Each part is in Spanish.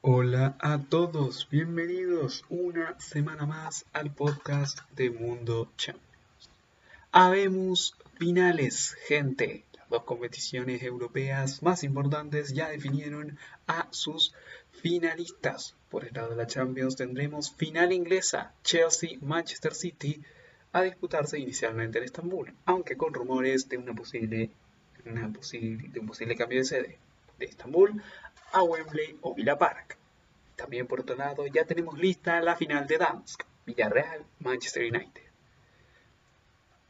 Hola a todos, bienvenidos una semana más al podcast de Mundo Champions. Habemos finales, gente. Las dos competiciones europeas más importantes ya definieron a sus finalistas. Por el lado de la Champions tendremos final inglesa, Chelsea-Manchester City, a disputarse inicialmente en Estambul, aunque con rumores de, una posible, de un posible cambio de sede de Estambul a Wembley o Villa Park. También por otro lado ya tenemos lista la final de Dansk, Villarreal, Manchester United.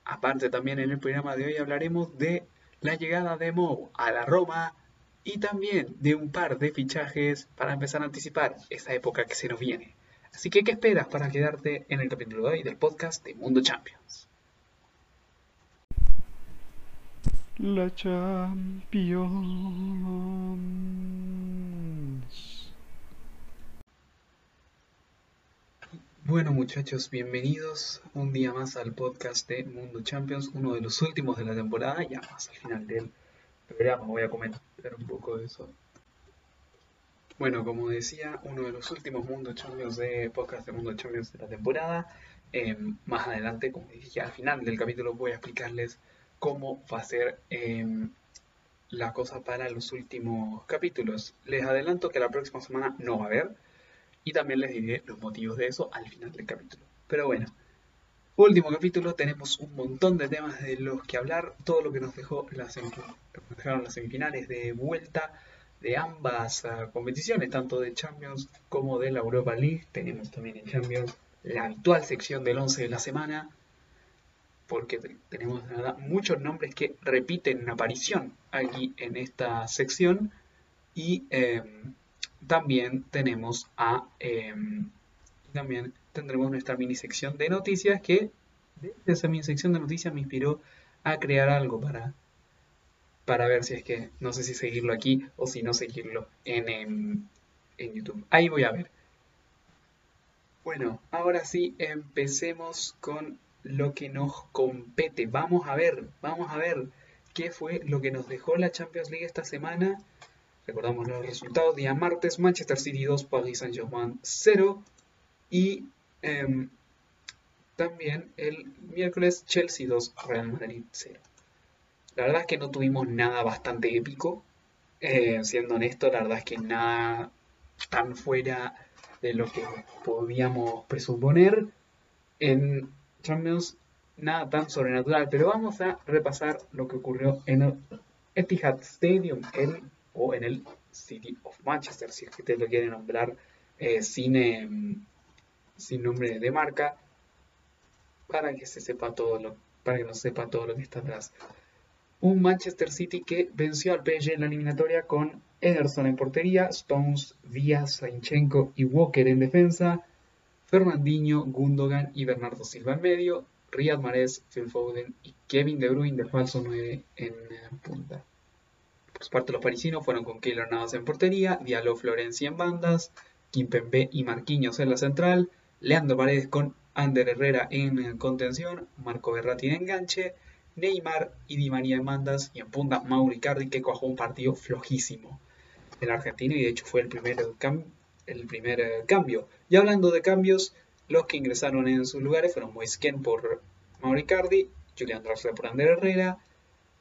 Aparte también en el programa de hoy hablaremos de la llegada de Mo a la Roma y también de un par de fichajes para empezar a anticipar esa época que se nos viene. Así que, ¿qué esperas para quedarte en el capítulo de hoy del podcast de Mundo Champions? La Champions. Bueno muchachos, bienvenidos un día más al podcast de Mundo Champions, uno de los últimos de la temporada, ya más al final del programa voy a comentar un poco de eso. Bueno, como decía, uno de los últimos Mundo Champions de podcast de Mundo Champions de la temporada. Em, más adelante, como dije, al final del capítulo voy a explicarles cómo va a ser em, la cosa para los últimos capítulos. Les adelanto que la próxima semana no va a haber y también les diré los motivos de eso al final del capítulo. Pero bueno, último capítulo, tenemos un montón de temas de los que hablar, todo lo que nos dejó las, dejaron las semifinales de vuelta de ambas ah, competiciones, tanto de Champions como de la Europa League. Tenemos también en Champions la habitual sección del 11 de la semana, porque tenemos muchos nombres que repiten aparición aquí en esta sección. Y em, también tenemos a. Em, también tendremos nuestra mini sección de noticias que de esa mini sección de noticias me inspiró a crear algo para, para ver si es que no sé si seguirlo aquí o si no seguirlo en, en, en YouTube. Ahí voy a ver. Bueno, ahora sí empecemos con lo que nos compete. Vamos a ver, vamos a ver qué fue lo que nos dejó la Champions League esta semana. Recordamos los resultados. Día martes, Manchester City 2, Paris Saint-Germain 0. Y em, también el miércoles, Chelsea 2, Real Madrid 0. La verdad es que no tuvimos nada bastante épico. Eh, siendo honesto, la verdad es que nada tan fuera de lo que podíamos presuponer. En Champions nada tan sobrenatural, pero vamos a repasar lo que ocurrió en el Etihad Stadium o en el City of Manchester, si es que ustedes lo quieren nombrar eh, sin, em, sin nombre de marca, para que se sepa todo lo, para que no sepa todo lo que está atrás. Un Manchester City que venció al PSG en la eliminatoria con Ederson en portería, Stones, Díaz, Zinchenko y Walker en defensa, Fernandinho, Gundogan y Bernardo Silva en medio, Riyad Mahrez, Phil Foden y Kevin De Bruyne de falso 9 en eh, punta. Por su parte, los parisinos fueron con Keylor Navas en portería, Diallo Florencia en bandas, Kimpembe y Marquinhos en la central, Leandro Paredes con Ander Herrera en eh, contención, Marco Berratti en enganche, Neymar y Di María en bandas y en punta Mauri Cardi que cojó un partido flojísimo. El argentino y de hecho fue el primer el primer eh, cambio. Y hablando de cambios, los que ingresaron en sus lugares fueron Moisken por Mauricardi, Julián Draxler por Ander Herrera,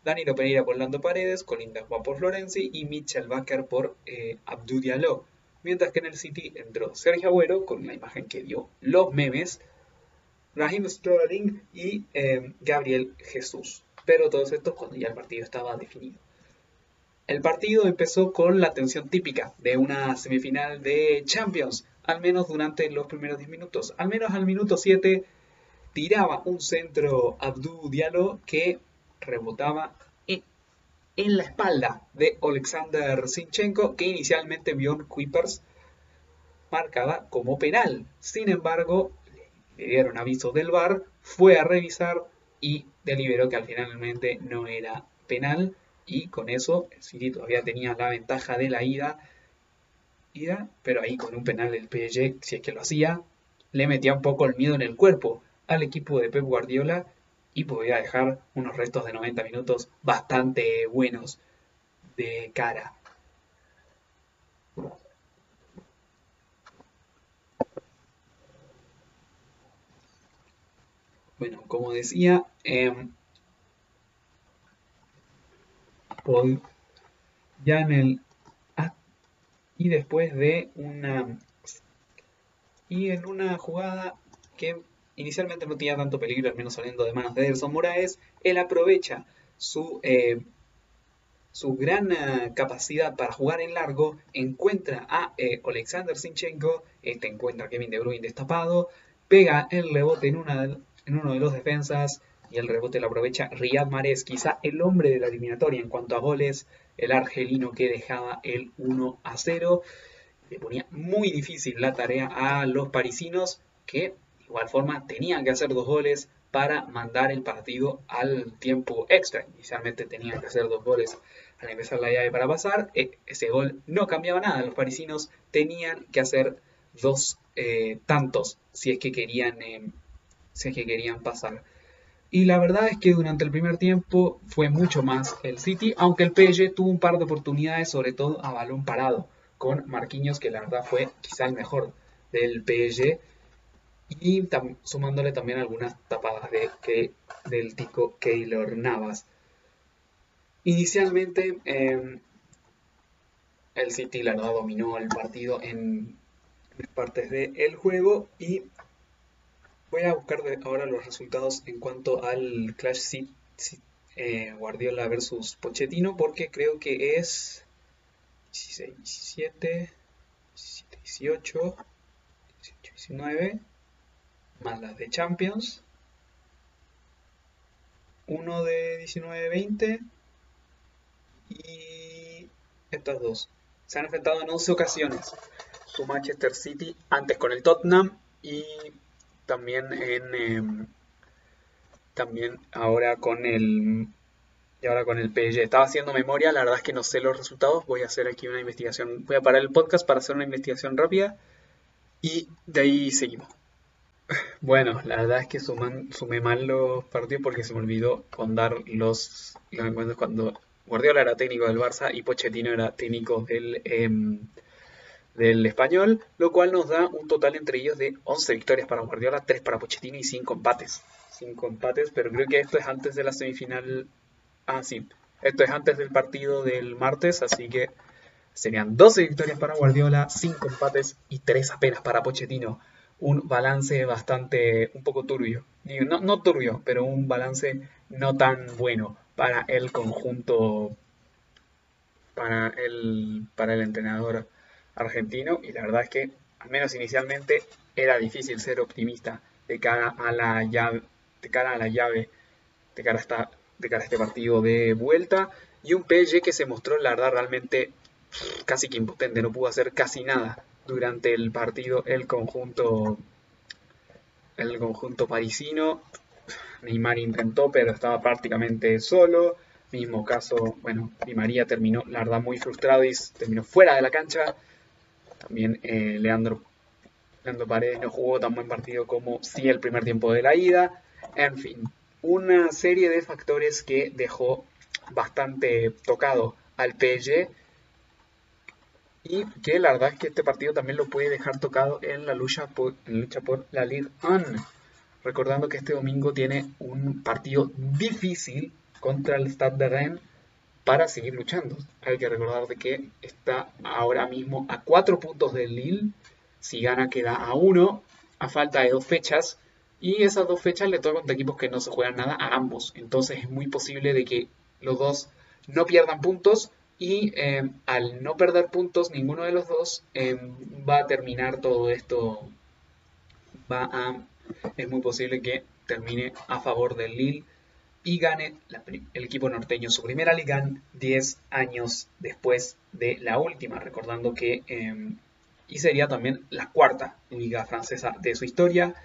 Danilo Pereira por Lando Paredes, Colinda Juan por Florenzi y Mitchell Baker por eh, Abdou Diallo. Mientras que en el City entró Sergio Agüero con la imagen que dio los memes, Raheem Sterling y eh, Gabriel Jesús. Pero todos estos cuando ya el partido estaba definido. El partido empezó con la tensión típica de una semifinal de Champions, al menos durante los primeros 10 minutos. Al menos al minuto 7 tiraba un centro Abdou Diallo que rebotaba en, la espalda de Alexander Sinchenko, que inicialmente vio Kuipers marcaba como penal. Sin embargo, le dieron aviso del VAR, fue a revisar y deliberó que al finalmente no era penal y con eso el City todavía tenía la ventaja de la ida, pero ahí con un penal del PSG, si es que lo hacía, le metía un poco el miedo en el cuerpo al equipo de Pep Guardiola y podía dejar unos restos de 90 minutos bastante buenos de cara. Bueno, como decía, em, Ya en el y después de una y en una jugada que inicialmente no tenía tanto peligro, al menos saliendo de manos de Ederson Moraes, él aprovecha su, eh, su gran eh, capacidad para jugar en largo, encuentra a eh, Alexander Sinchenko, este encuentra a Kevin De Bruyne destapado, pega el rebote en, una, en uno de los defensas y el rebote lo aprovecha Riyad Mahrez, quizá el hombre de la eliminatoria en cuanto a goles, el argelino que dejaba el 1 a 0. Le ponía muy difícil la tarea a los parisinos que de igual forma tenían que hacer dos goles para mandar el partido al tiempo extra. Inicialmente tenían que hacer dos goles al empezar la llave para pasar. E, ese gol no cambiaba nada. Los parisinos tenían que hacer dos eh, tantos si es que querían, eh, si es que querían pasar. Y la verdad es que durante el primer tiempo fue mucho más el City, aunque el PSG tuvo un par de oportunidades, sobre todo a balón parado, con Marquinhos, que la verdad fue quizá el mejor del PSG, y sumándole también algunas tapadas de, que, del tico Keylor Navas. Inicialmente, em, el City, la verdad, dominó el partido en partes del juego y Voy a buscar ahora los resultados en cuanto al Clash City eh, Guardiola versus Pochettino porque creo que es 16, 17, 17, 18, 18, 19 más las de Champions. Uno de 19, 20 y estas dos. Se han enfrentado en 11 ocasiones. Su Manchester City antes con el Tottenham y también en em, también ahora con el y ahora con el PSG. Estaba haciendo memoria, la verdad es que no sé los resultados. Voy a hacer aquí una investigación. Voy a parar el podcast para hacer una investigación rápida y de ahí seguimos. Bueno, la verdad es que sumé mal los partidos porque se me olvidó contar los, los encuentros cuando Guardiola era técnico del Barça y Pochettino era técnico del, em, del español, lo cual nos da un total entre ellos de 11 victorias para Guardiola, 3 para Pochettino y 5 empates. 5 empates, pero creo que esto es antes de la semifinal. Ah, sí. Esto es antes del partido del martes, así que serían 12 victorias para Guardiola, 5 empates y 3 apenas para Pochettino. Un balance bastante, un poco turbio. No, no turbio, pero un balance no tan bueno para el conjunto, para el, para el entrenador argentino y la verdad es que, al menos inicialmente, era difícil ser optimista de cara a la llave, de cara a la llave, de cara a, esta, de cara a este partido de vuelta y un PSG que se mostró, la verdad, realmente casi que impotente, no pudo hacer casi nada durante el partido el conjunto el conjunto parisino. Neymar intentó, pero estaba prácticamente solo. Mismo caso, bueno, Di María terminó, la verdad, muy frustrado y terminó fuera de la cancha. También eh, Leandro, Leandro Paredes no jugó tan buen partido como sí el primer tiempo de la ida. En fin, una serie de factores que dejó bastante tocado al PSG y que la verdad es que este partido también lo puede dejar tocado en la lucha por, en lucha por la Ligue 1. Recordando que este domingo tiene un partido difícil contra el Stade de Rennes para seguir luchando. Hay que recordar de que está ahora mismo a cuatro puntos del Lille. Si gana queda a uno, a falta de dos fechas. Y esas dos fechas le tocan de equipos que no se juegan nada a ambos. Entonces es muy posible de que los dos no pierdan puntos. Y eh, al no perder puntos, ninguno de los dos eh, va a terminar todo esto. Va a. Es muy posible que termine a favor del Lille y gane el equipo norteño su primera liga 10 años después de la última, recordando que em, y sería también la cuarta liga francesa de su historia,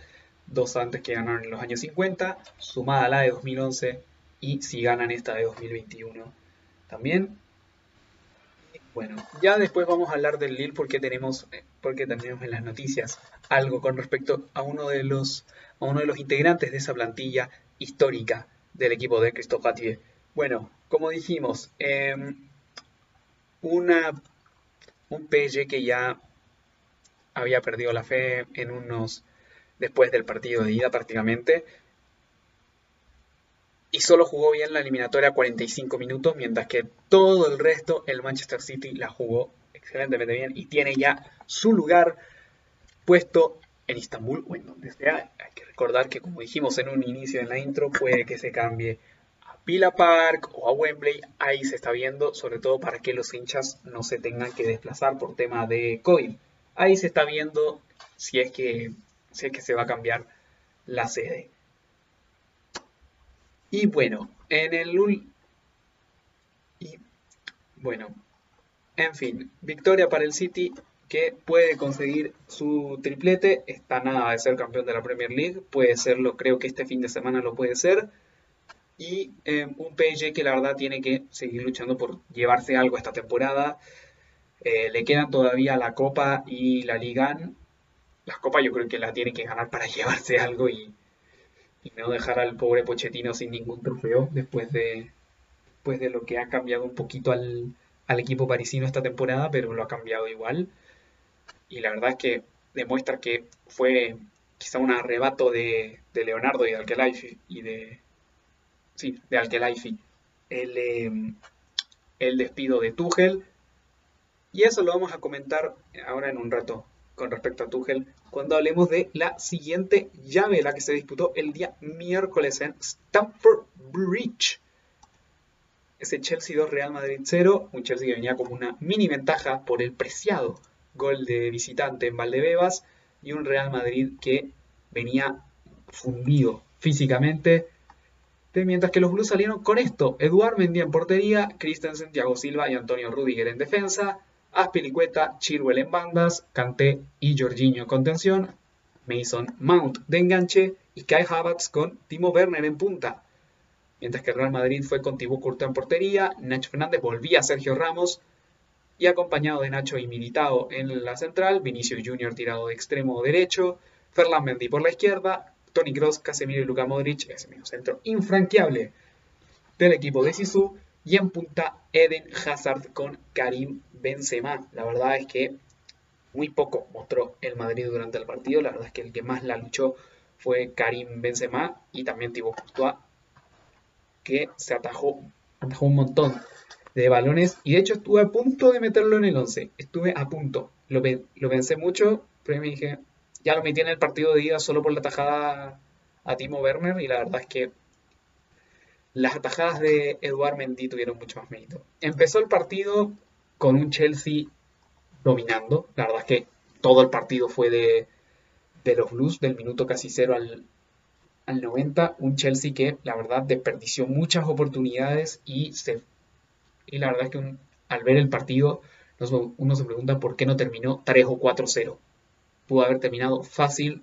dos antes que ganaron en los años 50, sumada a la de 2011 y si ganan esta de 2021 también. Bueno, ya después vamos a hablar del Lille porque tenemos, porque tenemos en las noticias algo con respecto a uno de los, a uno de los integrantes de esa plantilla histórica del equipo de Christophe Gatier. Bueno, como dijimos, em, una, un PSG que ya había perdido la fe en unos después del partido de ida prácticamente y solo jugó bien la eliminatoria 45 minutos, mientras que todo el resto el Manchester City la jugó excelentemente bien y tiene ya su lugar puesto en Istambul o en donde sea. Hay que recordar que como dijimos en un inicio en la intro, puede que se cambie a Pila Park o a Wembley. Ahí se está viendo, sobre todo para que los hinchas no se tengan que desplazar por tema de COVID. Ahí se está viendo si es que, si es que se va a cambiar la sede. Y bueno, en el... Y bueno, en fin, victoria para el City que puede conseguir su triplete. Está nada de ser campeón de la Premier League. Puede serlo, creo que este fin de semana lo puede ser. Y eh, un PSG que la verdad tiene que seguir luchando por llevarse algo esta temporada. Eh, le quedan todavía la Copa y la Liga. Las Copas yo creo que la tiene que ganar para llevarse algo y, y no dejar al pobre Pochettino sin ningún trofeo después de, después de lo que ha cambiado un poquito al, al equipo parisino esta temporada, pero lo ha cambiado igual. Y la verdad es que demuestra que fue quizá un arrebato de, Leonardo y de Alkelaifi y de sí, de Alkelaifi el, em, el despido de Tuchel. Y eso lo vamos a comentar ahora en un rato con respecto a Tuchel cuando hablemos de la siguiente llave, la que se disputó el día miércoles en Stamford Bridge. Ese Chelsea 2 Real Madrid 0, un Chelsea que venía como una mini ventaja por el preciado gol de visitante en Valdebebas y un Real Madrid que venía fundido físicamente. Mientras que los Blues salieron con esto, Eduard Mendy en portería, Christensen, Thiago Silva y Antonio Rudiger en defensa, Aspilicueta, Chilwell en bandas, Kanté y Jorginho en contención, Mason Mount de enganche y Kai Havertz con Timo Werner en punta mientras que el Real Madrid fue con Thibaut Courtois en portería, Nacho Fernández volvía a Sergio Ramos y acompañado de Nacho y Militao en la central, Vinicio Junior tirado de extremo derecho, Ferland Mendy por la izquierda, Tony Kroos, Casemiro y Luka Modric, ese medio centro infranqueable del equipo de Sisu, y en punta Eden Hazard con Karim Benzema. La verdad es que muy poco mostró el Madrid durante el partido, la verdad es que el que más la luchó fue Karim Benzema y también Thibaut Courtois que se atajó, atajó un montón de balones y de hecho estuve a punto de meterlo en el 11, estuve a punto, lo, lo pensé mucho, pero me dije, ya lo metí en el partido de ida solo por la atajada a Timo Werner y la verdad es que las atajadas de Eduard Mendy tuvieron mucho más mérito. Empezó el partido con un Chelsea dominando, la verdad es que todo el partido fue de, de los Blues, del minuto casi cero al, al 90, un Chelsea que la verdad desperdició muchas oportunidades y, se, y la verdad es que al ver el partido uno se pregunta por qué no terminó 3 o 4-0. Pudo haber terminado fácil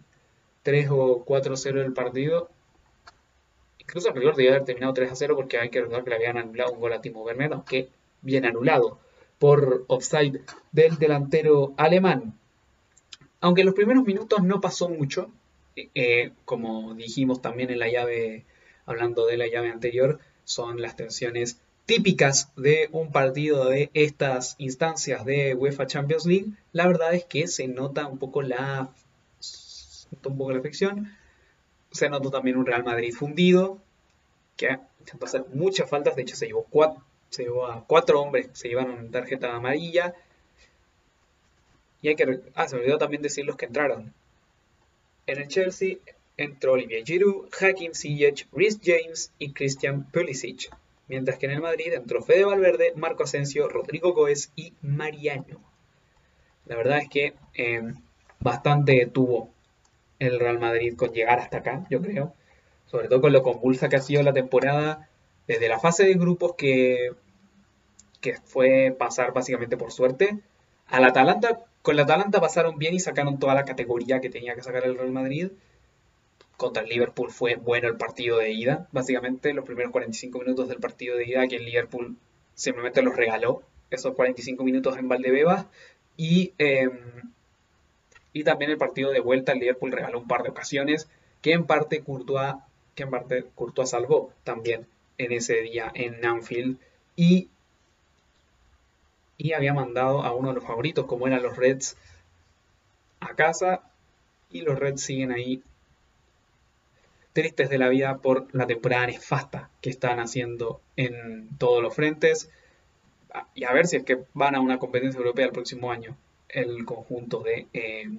3 o 4-0 el partido. Incluso el peor debía haber terminado 3 0 porque hay que recordar que le habían anulado un gol a Timo Werner, aunque bien anulado por offside del delantero alemán. Aunque en los primeros minutos no pasó mucho, eh, como dijimos también en la llave, hablando de la llave anterior, son las tensiones típicas de un partido de estas instancias de UEFA Champions League. La verdad es que se nota un poco la, un poco la afección. Se notó también un Real Madrid fundido, que intentó hacer muchas faltas. De hecho, se llevó, cuatro, se llevó a cuatro hombres, se llevaron tarjeta amarilla. Y hay que. Ah, se me olvidó también decir los que entraron. En el Chelsea entró Olivier Giroud, Hakim Ziyech, Rhys James y Christian Pulisic, mientras que en el Madrid entró Fede Valverde, Marco Asensio, Rodrigo Goes y Mariano. La verdad es que em, bastante tuvo el Real Madrid con llegar hasta acá, yo creo. Sobre todo con lo convulsa que ha sido la temporada desde la fase de grupos que, que fue pasar básicamente por suerte. Al Atalanta con la Atalanta pasaron bien y sacaron toda la categoría que tenía que sacar el Real Madrid. Contra el Liverpool fue bueno el partido de ida. Básicamente los primeros 45 minutos del partido de ida que el Liverpool simplemente los regaló. Esos 45 minutos en Valdebebas. Y, em, y también el partido de vuelta el Liverpool regaló un par de ocasiones que en parte Courtois, que en parte Courtois salvó también en ese día en Anfield. Y y había mandado a uno de los favoritos, como eran los Reds, a casa. Y los Reds siguen ahí tristes de la vida por la temporada nefasta que están haciendo en todos los frentes. Y a ver si es que van a una competencia europea el próximo año, el conjunto de eh,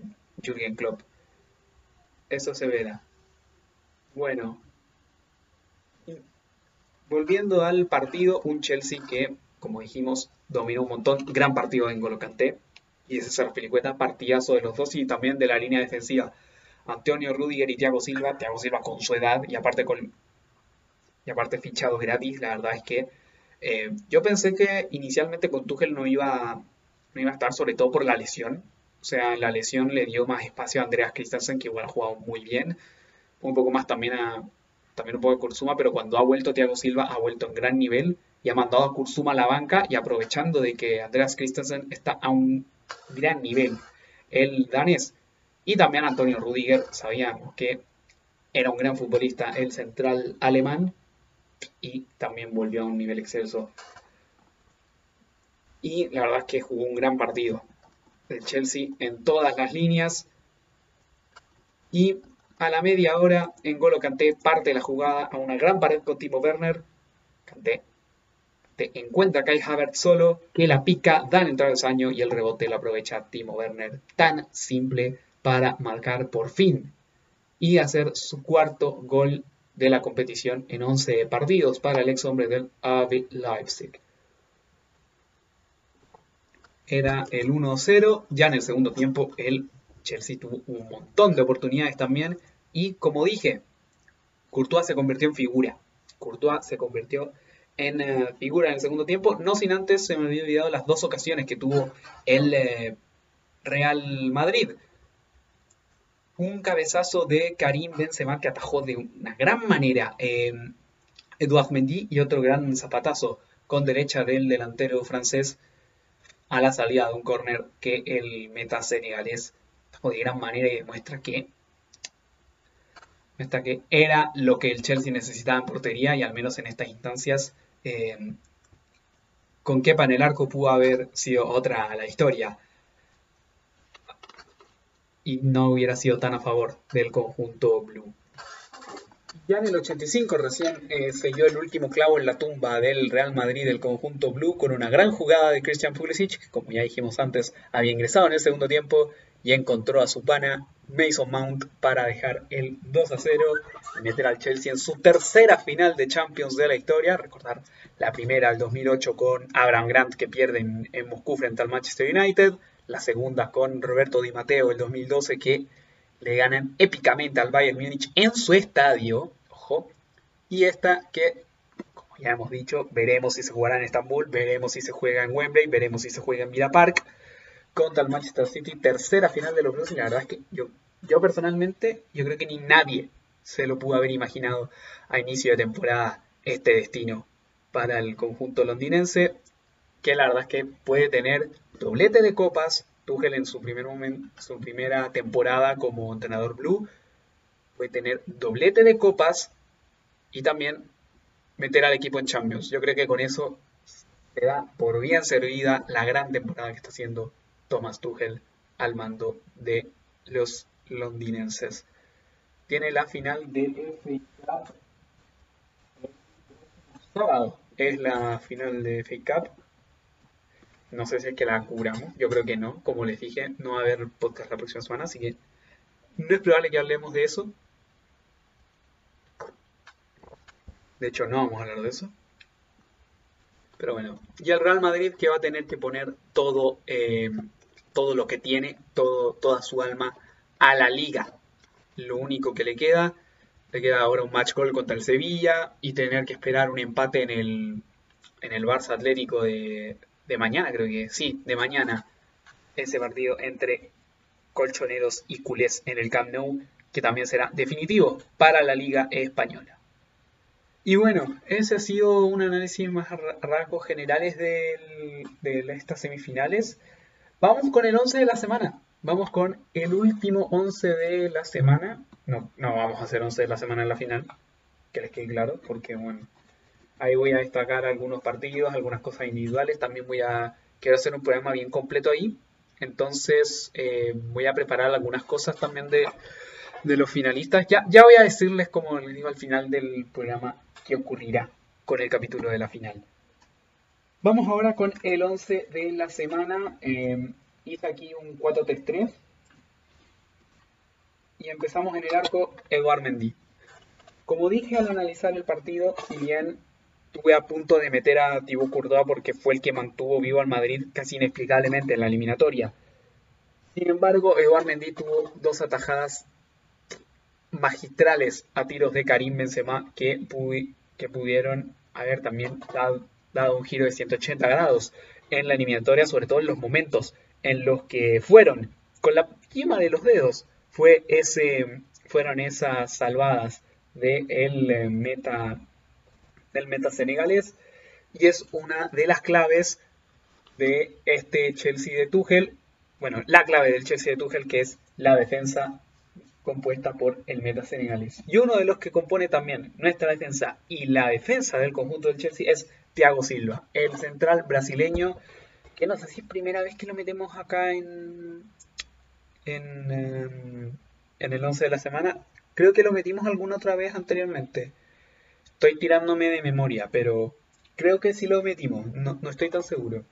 Jürgen Klopp. Eso se verá. Bueno, volviendo al partido, un Chelsea que, como dijimos, dominó un montón. Gran partido en Golo y ese César Pelicueta, partidazo de los dos y también de la línea defensiva. Antonio Rudiger y Thiago Silva, Thiago Silva con su edad y aparte con y aparte fichados gratis, la verdad es que eh, yo pensé que inicialmente con Tuchel no iba, no iba a estar, sobre todo por la lesión. O sea, la lesión le dio más espacio a Andreas Christensen, que igual ha jugado muy bien. Un poco más también a también un poco de Kurzuma, pero cuando ha vuelto Thiago Silva ha vuelto en gran nivel y ha mandado a Kurzuma a la banca y aprovechando de que Andreas Christensen está a un gran nivel, el danés. Y también Antonio Rudiger, sabíamos que era un gran futbolista, el central alemán, y también volvió a un nivel excelso. Y la verdad es que jugó un gran partido el Chelsea en todas las líneas. Y a la media hora, en Golo Canté parte la jugada a una gran pared con Timo Werner. Canté te encuentra Kai Havertz solo, que la pica, dan el travesaño y el rebote lo aprovecha Timo Werner. Tan simple para marcar por fin y hacer su cuarto gol de la competición en 11 partidos para el ex hombre del AB Leipzig. Era el 1-0, ya en el segundo tiempo el Chelsea tuvo un montón de oportunidades también y como dije, Courtois se convirtió en figura. Courtois se convirtió en eh, figura en el segundo tiempo, no sin antes se me había olvidado las dos ocasiones que tuvo el eh, Real Madrid. Un cabezazo de Karim Benzema que atajó de una gran manera eh, Eduard Mendy y otro gran zapatazo con derecha del delantero francés a la salida de un córner que el meta senegalés atajó de gran manera y demuestra que que era lo que el Chelsea necesitaba en portería y al menos en estas instancias eh, con qué en el arco pudo haber sido otra la historia y no hubiera sido tan a favor del conjunto blue. Ya en el 85 recién eh, selló el último clavo en la tumba del Real Madrid del conjunto blue con una gran jugada de Christian Pulisic, que como ya dijimos antes había ingresado en el segundo tiempo y encontró a su pana Mason Mount para dejar el 2 a 0 y meter al Chelsea en su tercera final de Champions de la historia. Recordar la primera, el 2008, con Abraham Grant que pierde en, Moscú frente al Manchester United. La segunda con Roberto Di Matteo el 2012 que le ganan épicamente al Bayern Múnich en su estadio. Ojo. Y esta que, como ya hemos dicho, veremos si se jugará en Estambul, veremos si se juega en Wembley, veremos si se juega en Villa Park contra el Manchester City, tercera final de los Blues, y la verdad es que yo, yo personalmente, yo creo que ni nadie se lo pudo haber imaginado a inicio de temporada este destino para el conjunto londinense, que la verdad es que puede tener doblete de copas, Tuchel en su, primer momento, su primera temporada como entrenador blue, puede tener doblete de copas y también meter al equipo en Champions. Yo creo que con eso se da por bien servida la gran temporada que está haciendo Thomas Tuchel al mando de los londinenses. Tiene la final de FA Cup. Sábado es la final de FA Cup. No sé si es que la curamos. Yo creo que no. Como les dije, no va a haber podcast la próxima semana, así que no es probable que hablemos de eso. De hecho, no vamos a hablar de eso. Pero bueno, y el Real Madrid que va a tener que poner todo eh, todo lo que tiene, todo, toda su alma a la liga. Lo único que le queda, le queda ahora un match goal contra el Sevilla y tener que esperar un empate en el, en el Barça Atlético de, de mañana, creo que sí, de mañana. Ese partido entre colchoneros y culés en el Camp Nou, que también será definitivo para la Liga Española. Y bueno, ese ha sido un análisis más rasgos generales de, estas semifinales. Vamos con el 11 de la semana. Vamos con el último 11 de la semana. No, no vamos a hacer 11 de la semana en la final. Que les quede claro, porque bueno, ahí voy a destacar algunos partidos, algunas cosas individuales. También voy a, quiero hacer un programa bien completo ahí. Entonces eh, voy a preparar algunas cosas también de, de los finalistas. Ya, ya voy a decirles, como les digo al final del programa, qué ocurrirá con el capítulo de la final. Vamos ahora con el 11 de la semana. Eh, hice aquí un 4-3-3. Y empezamos en el arco Eduard Mendy. Como dije al analizar el partido, si bien estuve a punto de meter a Thibaut Courtois porque fue el que mantuvo vivo al Madrid casi inexplicablemente en la eliminatoria. Sin embargo, Eduard Mendy tuvo dos atajadas magistrales a tiros de Karim Benzema que, pudieron haber también dado, un giro de 180 grados en la eliminatoria, sobre todo en los momentos en los que fueron con la yema de los dedos fueron esas salvadas del eh, meta del meta senegalés y es una de las claves de este Chelsea de Tuchel, bueno, la clave del Chelsea de Tuchel que es la defensa compuesta por el meta senegalés. Y uno de los que compone también nuestra defensa y la defensa del conjunto del Chelsea es Thiago Silva, el central brasileño, que no sé si es primera vez que lo metemos acá en, en, em, el 11 de la semana. Creo que lo metimos alguna otra vez anteriormente. Estoy tirándome de memoria, pero creo que sí lo metimos. No, no estoy tan seguro.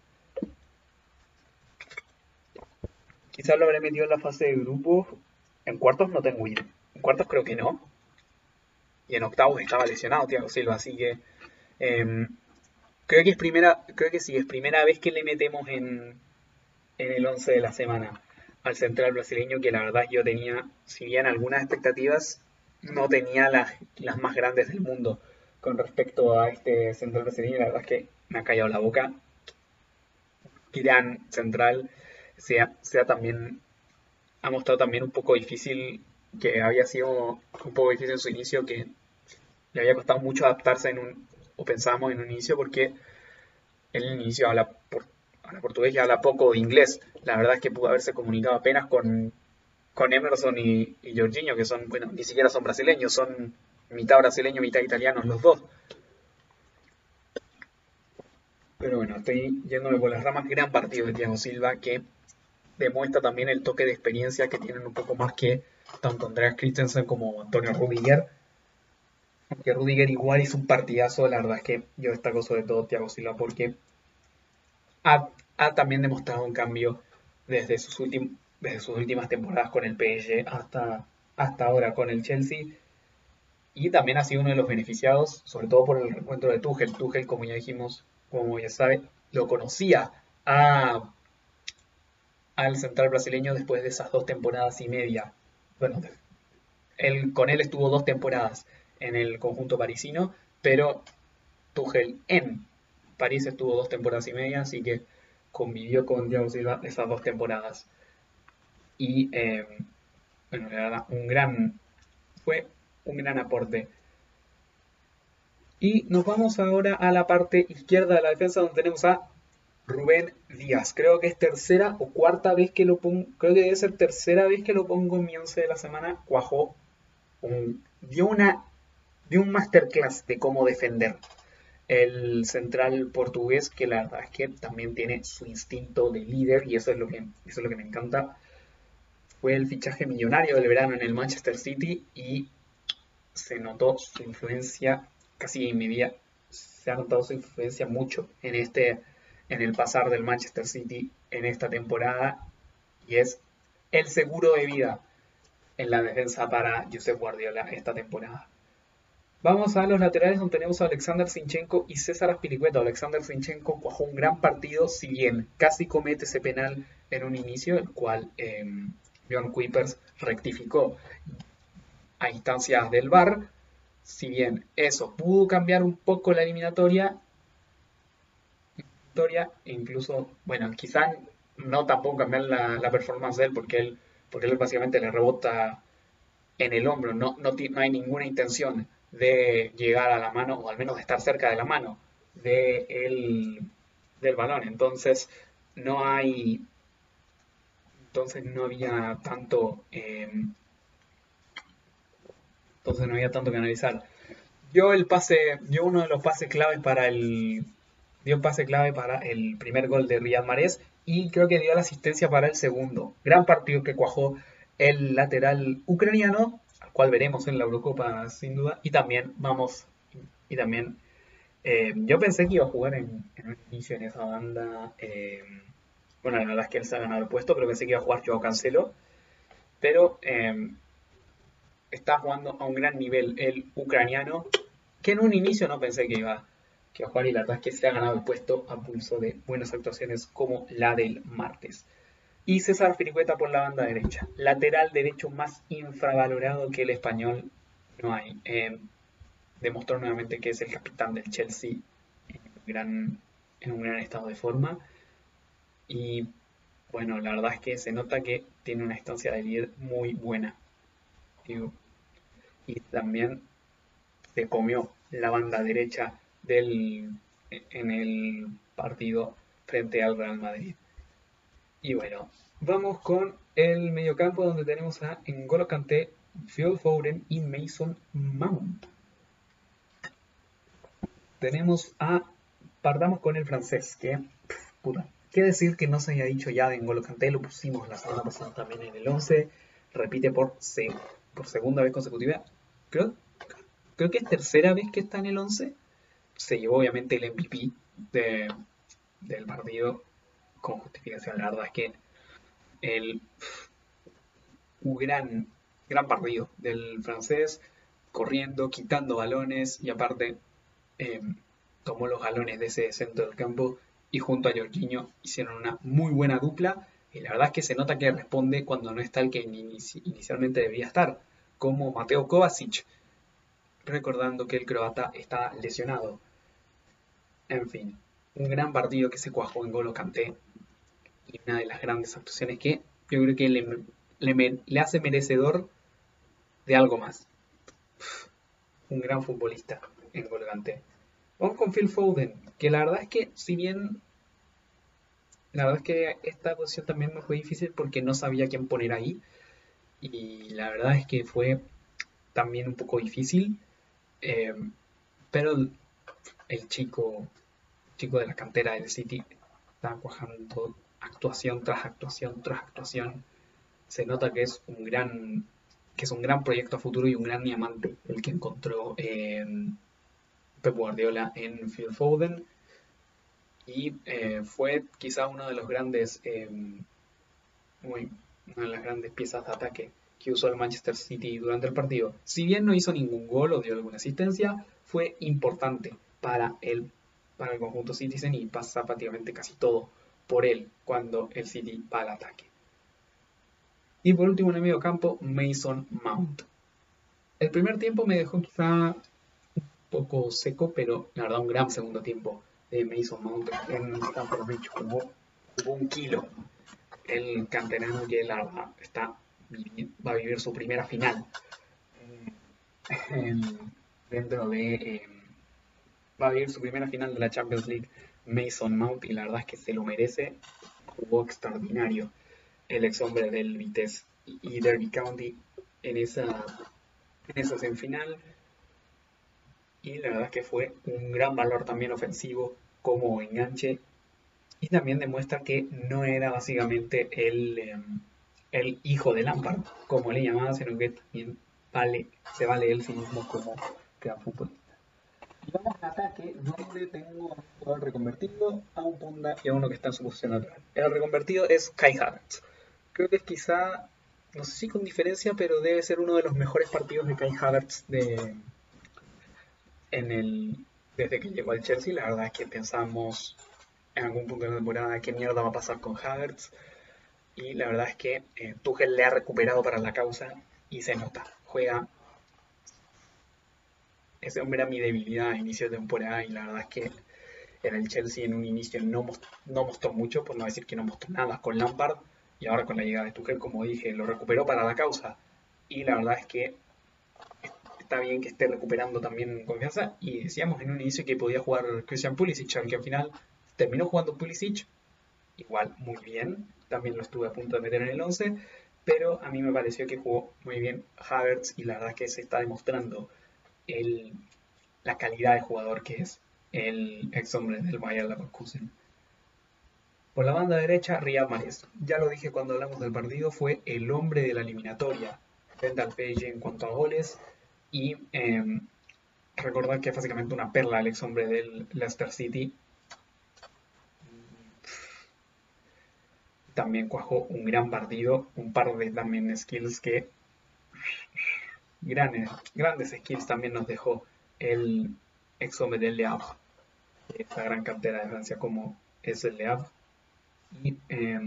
Quizás lo habré metido en la fase de grupos en cuartos no tengo idea. En cuartos creo que no. Y en octavos estaba lesionado Thiago Silva, así que em, creo que es primera, creo que sí, es primera vez que le metemos en, en el 11 de la semana al central brasileño, que la verdad yo tenía, si bien algunas expectativas, no tenía las, las más grandes del mundo con respecto a este central brasileño. La verdad es que me ha callado la boca. Gran central, sea, sea también ha mostrado también un poco difícil, que había sido un poco difícil en su inicio, que le había costado mucho adaptarse en un, o pensábamos en un inicio, porque en el inicio habla, por, portugués y habla poco de inglés. La verdad es que pudo haberse comunicado apenas con, con Emerson y, y Jorginho, que son, bueno, ni siquiera son brasileños, son mitad brasileño, mitad italianos los dos. Pero bueno, estoy yéndome por las ramas. Gran partido de Thiago Silva que demuestra también el toque de experiencia que tienen un poco más que tanto Andreas Christensen como Antonio Rudiger. Aunque Rudiger igual hizo un partidazo, la verdad es que yo destaco sobre todo Thiago Silva porque ha, también demostrado un cambio desde sus, desde sus últimas temporadas con el PSG hasta, hasta ahora con el Chelsea. Y también ha sido uno de los beneficiados, sobre todo por el encuentro de Tuchel. Tuchel, como ya dijimos, como ya sabe, lo conocía a al central brasileño después de esas dos temporadas y media. Bueno, él, con él estuvo dos temporadas en el conjunto parisino, pero Tuchel en París estuvo dos temporadas y media, así que convivió con Silva esas dos temporadas. Y eh, bueno, la verdad, un gran, fue un gran aporte. Y nos vamos ahora a la parte izquierda de la defensa donde tenemos a Rubén Díaz. Creo que es tercera o cuarta vez que lo pongo. Creo que debe ser tercera vez que lo pongo en mi once de la semana. Cuajó. dio una. Dio un masterclass de cómo defender. El central portugués, que la verdad es que también tiene su instinto de líder, y eso es lo que, eso es lo que me encanta. Fue el fichaje millonario del verano en el Manchester City y se notó su influencia casi inmediata. Se ha notado su influencia mucho en este en el pasar del Manchester City en esta temporada y es el seguro de vida en la defensa para Josep Guardiola esta temporada. Vamos a los laterales donde tenemos a Alexander Sinchenko y César Aspiricueta. Alexander Sinchenko cuajó un gran partido, si bien casi comete ese penal en un inicio, el cual eh, Kuipers rectificó a instancias del VAR. Si bien eso pudo cambiar un poco la eliminatoria, e incluso, bueno, quizás no tampoco cambiar la, performance de él porque él, porque él básicamente le rebota en el hombro, no, no, no hay ninguna intención de llegar a la mano o al menos de estar cerca de la mano de el, del balón, entonces no hay entonces no había tanto em, entonces no había tanto que analizar. Yo el pase yo uno de los pases claves para el dio pase clave para el primer gol de Riyad Mahrez y creo que dio la asistencia para el segundo. Gran partido que cuajó el lateral ucraniano, al cual veremos en la Eurocopa sin duda, y también vamos, y también eh, yo pensé que iba a jugar en, un inicio en esa banda, eh, bueno, la verdad es que él se ha ganado el puesto, pero pensé que iba a jugar Joao Cancelo, pero eh, está jugando a un gran nivel el ucraniano, que en un inicio no pensé que iba, que a jugar y la verdad es que se ha ganado el puesto a pulso de buenas actuaciones como la del martes. Y César Firicueta por la banda derecha. Lateral derecho más infravalorado que el español no hay. Eh, demostró nuevamente que es el capitán del Chelsea en un gran, en un gran estado de forma. Y bueno, la verdad es que se nota que tiene una estancia de líder muy buena. Y también se comió la banda derecha del, en el partido frente al Real Madrid. Y bueno, vamos con el mediocampo donde tenemos a N'Golo Kanté, Phil Foden y Mason Mount. Tenemos a... Partamos con el francés, que... Puta, ¿Qué decir que no se haya dicho ya de N'Golo Kanté? Lo pusimos la semana pasada también en el 11. Repite por, por segunda vez consecutiva. Creo, creo que es tercera vez que está en el 11. Se llevó obviamente el MVP del partido con justificación. La verdad es que el, gran, gran partido del francés, corriendo, quitando balones y aparte em, tomó los galones de ese centro del campo y junto a Jorginho hicieron una muy buena dupla y la verdad es que se nota que responde cuando no está el que inicialmente debía estar, como Mateo Kovacic, recordando que el croata está lesionado. En fin, un gran partido que se cuajó en Golo Kanté y una de las grandes actuaciones que yo creo que le, hace merecedor de algo más. Un gran futbolista en Golo Kanté. Vamos con Phil Foden, que la verdad es que si bien la verdad es que esta posición también me fue difícil porque no sabía quién poner ahí y la verdad es que fue también un poco difícil, eh, pero el chico, chico de la cantera del City está cuajando actuación tras actuación tras actuación. Se nota que es un gran, que es un gran proyecto a futuro y un gran diamante el que encontró eh, Pep Guardiola en Phil Foden. Y eh, fue quizá uno de los grandes, una de las grandes piezas de ataque que usó el Manchester City durante el partido. Si bien no hizo ningún gol o dio alguna asistencia, fue importante para el, para el conjunto Citizen y pasa prácticamente casi todo por él cuando el City va al ataque. Y por último en el medio campo, Mason Mount. El primer tiempo me dejó quizá un poco seco, pero la verdad un gran segundo tiempo de Mason Mount en Stamford Bridge. Jugó, un kilo. El canterano que la verdad está, va a vivir su primera final eh, dentro de... Eh, va a vivir su primera final de la Champions League Mason Mount y la verdad es que se lo merece. Jugó extraordinario el ex hombre del Vitesse y Derby County en esa, en esa semifinal. Y la verdad es que fue un gran valor también ofensivo como enganche. Y también demuestra que no era básicamente el, em, el hijo de Lampard, como le llamaban, sino que también vale, se vale él sí mismo como gran futbolista. Y vamos al ataque, donde tengo un jugador reconvertido, a un punta y a uno que está en su posición natural. El reconvertido es Kai Havertz. Creo que es quizá, no sé si con diferencia, pero debe ser uno de los mejores partidos de Kai Havertz de, en el, desde que llegó al Chelsea. La verdad es que pensamos en algún punto de la temporada qué mierda va a pasar con Havertz. Y la verdad es que eh, Tuchel le ha recuperado para la causa y se nota. Juega ese hombre era mi debilidad a inicio de temporada y la verdad es que en el Chelsea en un inicio no, no mostró mucho, por no decir que no mostró nada con Lampard y ahora con la llegada de Tuchel, como dije, lo recuperó para la causa y la verdad es que está bien que esté recuperando también confianza y decíamos en un inicio que podía jugar Christian Pulisic, aunque al final terminó jugando Pulisic igual muy bien, también lo estuve a punto de meter en el 11, pero a mí me pareció que jugó muy bien Havertz y la verdad es que se está demostrando la calidad de jugador que es el ex hombre del Bayer Leverkusen. Por la banda derecha, Riyad Mahrez. Ya lo dije cuando hablamos del partido, fue el hombre de la eliminatoria frente al en cuanto a goles. Y eh, que es básicamente una perla el ex hombre del Leicester City. También cuajó un gran partido, un par de también skills que grandes, grandes skills también nos dejó el ex hombre del Le Havre, esta gran cantera de Francia como es el Le Havre. Y, eh,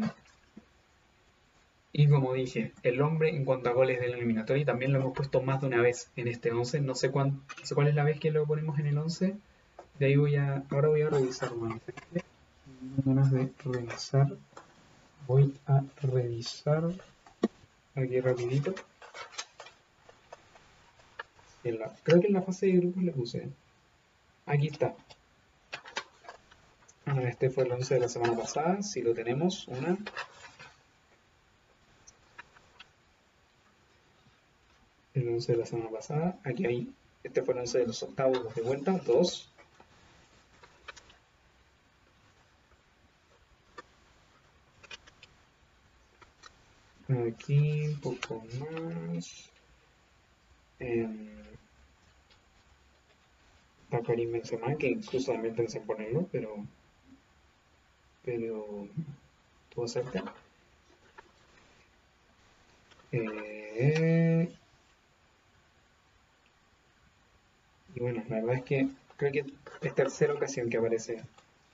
y como dije, el hombre en cuanto a goles del eliminatorio también lo hemos puesto más de una vez en este 11. No sé, cuán, no sé cuál es la vez que lo ponemos en el 11. De ahí voy a, ahora voy a revisar nuevamente. ganas de revisar. Voy a revisar aquí rapidito. La, creo que en la fase de grupos le puse. Aquí está. Ah, este fue el 11 de la semana pasada. Si lo tenemos, una. 11 de la semana pasada. Aquí hay, este fue el 11 de los octavos de vuelta, dos. Aquí un poco más. Eh, está Karim Benzema, que incluso también pensé en ponerlo, pero pero todo cerca. Eh, Y bueno, la verdad es que creo que es tercera ocasión que aparece,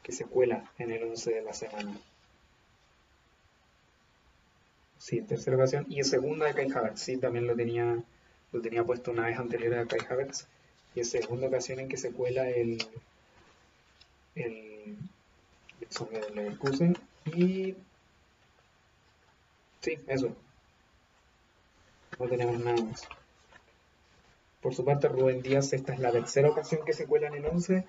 que se cuela en el 11 de la semana. Sí, tercera ocasión. Y segunda de Kai Havertz. Sí, también lo tenía, lo tenía puesto una vez anterior a Kai Havertz. Y es segunda ocasión en que se cuela el, el, el Leverkusen. Y sí, eso. No tenemos nada más. Por su parte, Rubén Díaz, esta es la tercera ocasión que se cuela en el 11.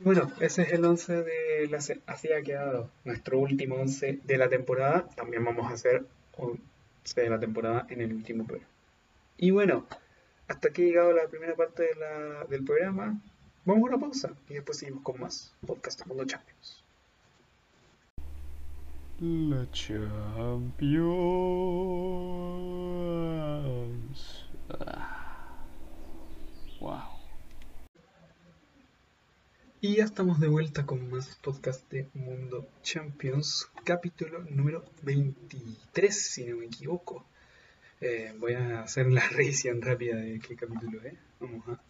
Bueno, ese es el 11 de la... Así ha quedado nuestro último 11 de la temporada. También vamos a hacer 11 de la temporada en el último programa. Y bueno, hasta aquí ha llegado la primera parte del programa. Vamos a una pausa y después seguimos con más podcast Mundo Champions. La Champions. Wow. Y ya estamos de vuelta con más podcast de Mundo Champions, capítulo número 23, si no me equivoco. Eh, voy a hacer la revisión rápida de qué capítulo es. Vamos a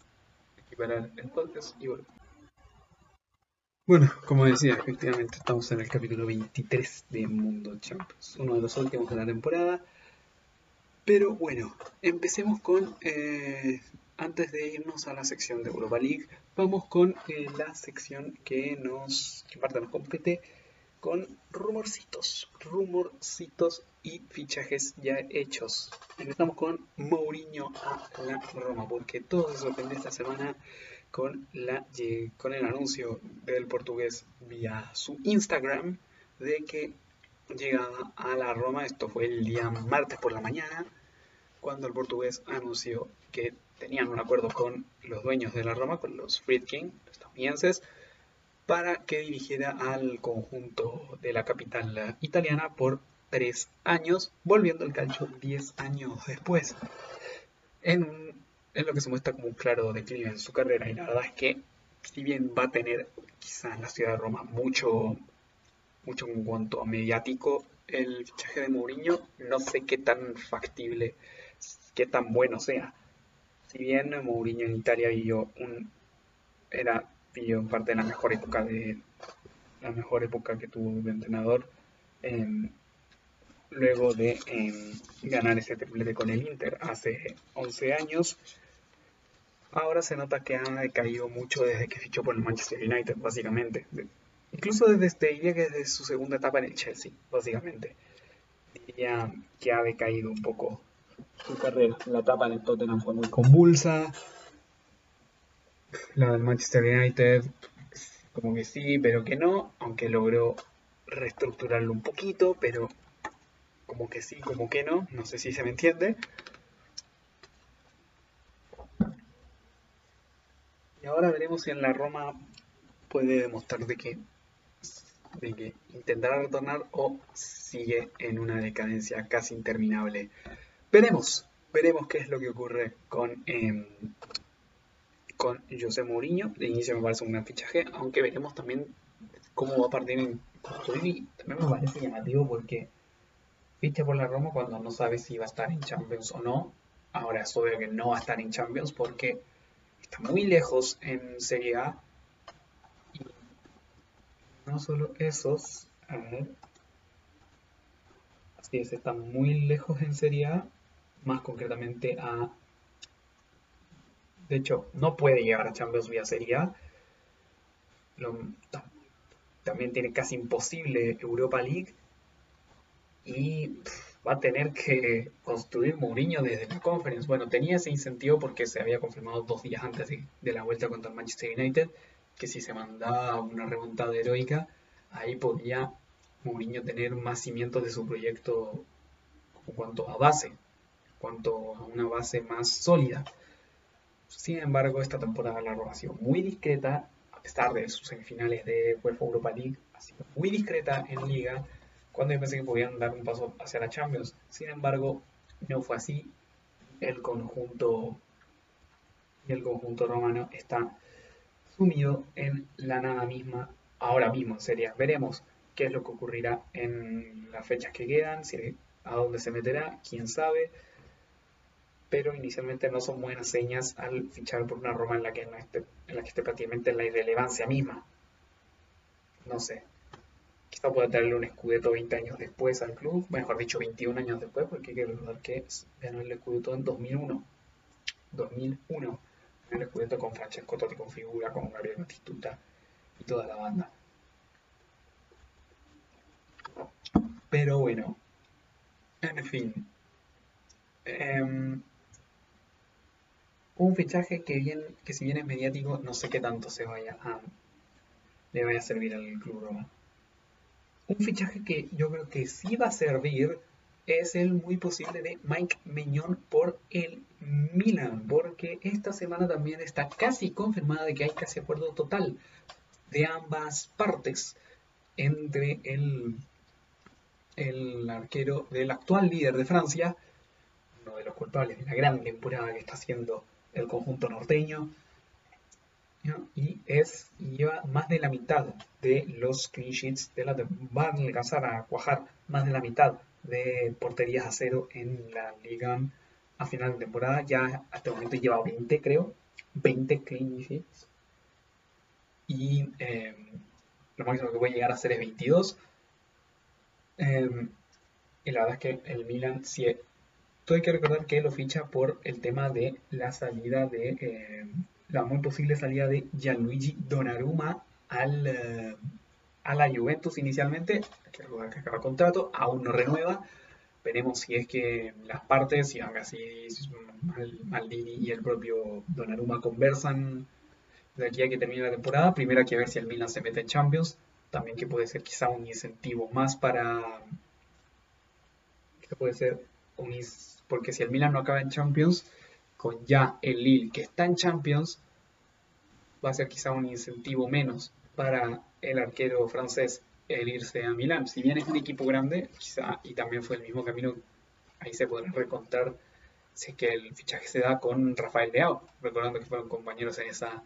equiparar el podcast y volvemos. Bueno, como decía, efectivamente estamos en el capítulo 23 de Mundo Champions, uno de los últimos de la temporada. Pero bueno, empecemos con eh, antes de irnos a la sección de Europa League, vamos con eh, la sección que nos, que parte nos compete con rumorcitos, rumorcitos y fichajes ya hechos. Empezamos con Mourinho a la Roma, porque todo se sorprendió esta semana con, la, con el anuncio del portugués vía su Instagram de que llegaba a la Roma. Esto fue el día martes por la mañana, cuando el portugués anunció que tenían un acuerdo con los dueños de la Roma, con los Friedkin, los estadounidenses, para que dirigiera al conjunto de la capital italiana por tres años, volviendo al calcio diez años después. En, lo que se muestra como un claro declive en su carrera. Y la verdad es que, si bien va a tener quizás en la ciudad de Roma mucho, mucho en cuanto a mediático, el fichaje de Mourinho no sé qué tan factible, qué tan bueno sea si bien Mourinho en Italia vivió un era vivió parte de la mejor época de la mejor época que tuvo de entrenador em, luego de em, ganar ese triplete con el Inter hace 11 años. Ahora se nota que ha decaído mucho desde que fichó por el Manchester United básicamente. Incluso desde este, diría que desde su segunda etapa en el Chelsea básicamente. Diría que ha decaído un poco su carrera. La etapa en el Tottenham fue muy convulsa. La del Manchester United, como que sí, pero que no, aunque logró reestructurarlo un poquito, pero como que sí, como que no, no sé si se me entiende. Y ahora veremos si en la Roma puede demostrar de de que intentará retornar o sigue en una decadencia casi interminable. Veremos, veremos qué es lo que ocurre con, eh, con José Mourinho. De inicio me parece un gran fichaje, aunque veremos también cómo va a partir en También me parece llamativo porque ficha por la Roma cuando no sabe si va a estar en Champions o no. Ahora es obvio que no va a estar en Champions porque está muy lejos en Serie A. Y no solo esos, a ver. Así es, está muy lejos en Serie A, más concretamente a... De hecho, no puede llegar a Champions vía Serie A. también tiene casi imposible Europa League y va a tener que construir Mourinho desde la conference. Bueno, tenía ese incentivo porque se había confirmado dos días antes de, la vuelta contra Manchester United que si se mandaba una remontada heroica, ahí podía Mourinho tener más cimientos de su proyecto en cuanto a base, cuanto a una base más sólida. Sin embargo, esta temporada la ha sido muy discreta, a pesar de sus semifinales de UEFA Europa League, ha sido muy discreta en liga cuando yo pensé que podían dar un paso hacia la Champions. Sin embargo, no fue así. El conjunto, el conjunto romano está sumido en la nada misma ahora mismo en serie. Veremos qué es lo que ocurrirá en las fechas que quedan, si, a dónde se meterá, quién sabe. Pero inicialmente no son buenas señas al fichar por una Roma en la que, esté, en la que esté prácticamente en la irrelevancia misma. No sé, Quizá pueda traerle un escudeto 20 años después al club, mejor dicho 21 años después, porque hay que recordar que ganó el escudeto en 2001. 2001. El escudeto con Francesco Totti con figura, con Gabriel Batistuta y toda la banda. Pero bueno, en fin. Em, un fichaje que, bien, que si bien es mediático, no sé qué tanto se vaya a, le vaya a servir al club romano. Un fichaje que yo creo que sí va a servir es el muy posible de Mike Meñón por el Milan, porque esta semana también está casi confirmada de que hay casi acuerdo total de ambas partes entre el, el arquero del actual líder de Francia, uno de los culpables de la gran temporada que está haciendo el conjunto norteño, y es lleva más de la mitad de los clean sheets de la van a alcanzar a cuajar más de la mitad de porterías a cero en la liga a final de temporada. Ya hasta el momento lleva 20 creo 20 clean sheets. Y em, lo máximo que puede llegar a hacer es 22 em, y la verdad es que el Milan si todo hay que recordar que lo ficha por el tema de la salida de em, la muy posible salida de Gianluigi Donnarumma al, eh, a la Juventus inicialmente, que que acaba contrato, aún no renueva. Veremos si es que las partes, si así Maldini y el propio Donnarumma conversan de aquí a que termine la temporada. Primero hay que ver si el Milan se mete en Champions. También que puede ser quizá un incentivo más para... Que puede ser. Porque si el Milan no acaba en Champions, con ya el Lille que está en Champions, va a ser quizá un incentivo menos para el arquero francés el irse a Milán. Si bien es un equipo grande, quizá, y también fue el mismo camino, ahí se podrá recontar si es que el fichaje se da con Rafael Leao, recordando que fueron compañeros en esa,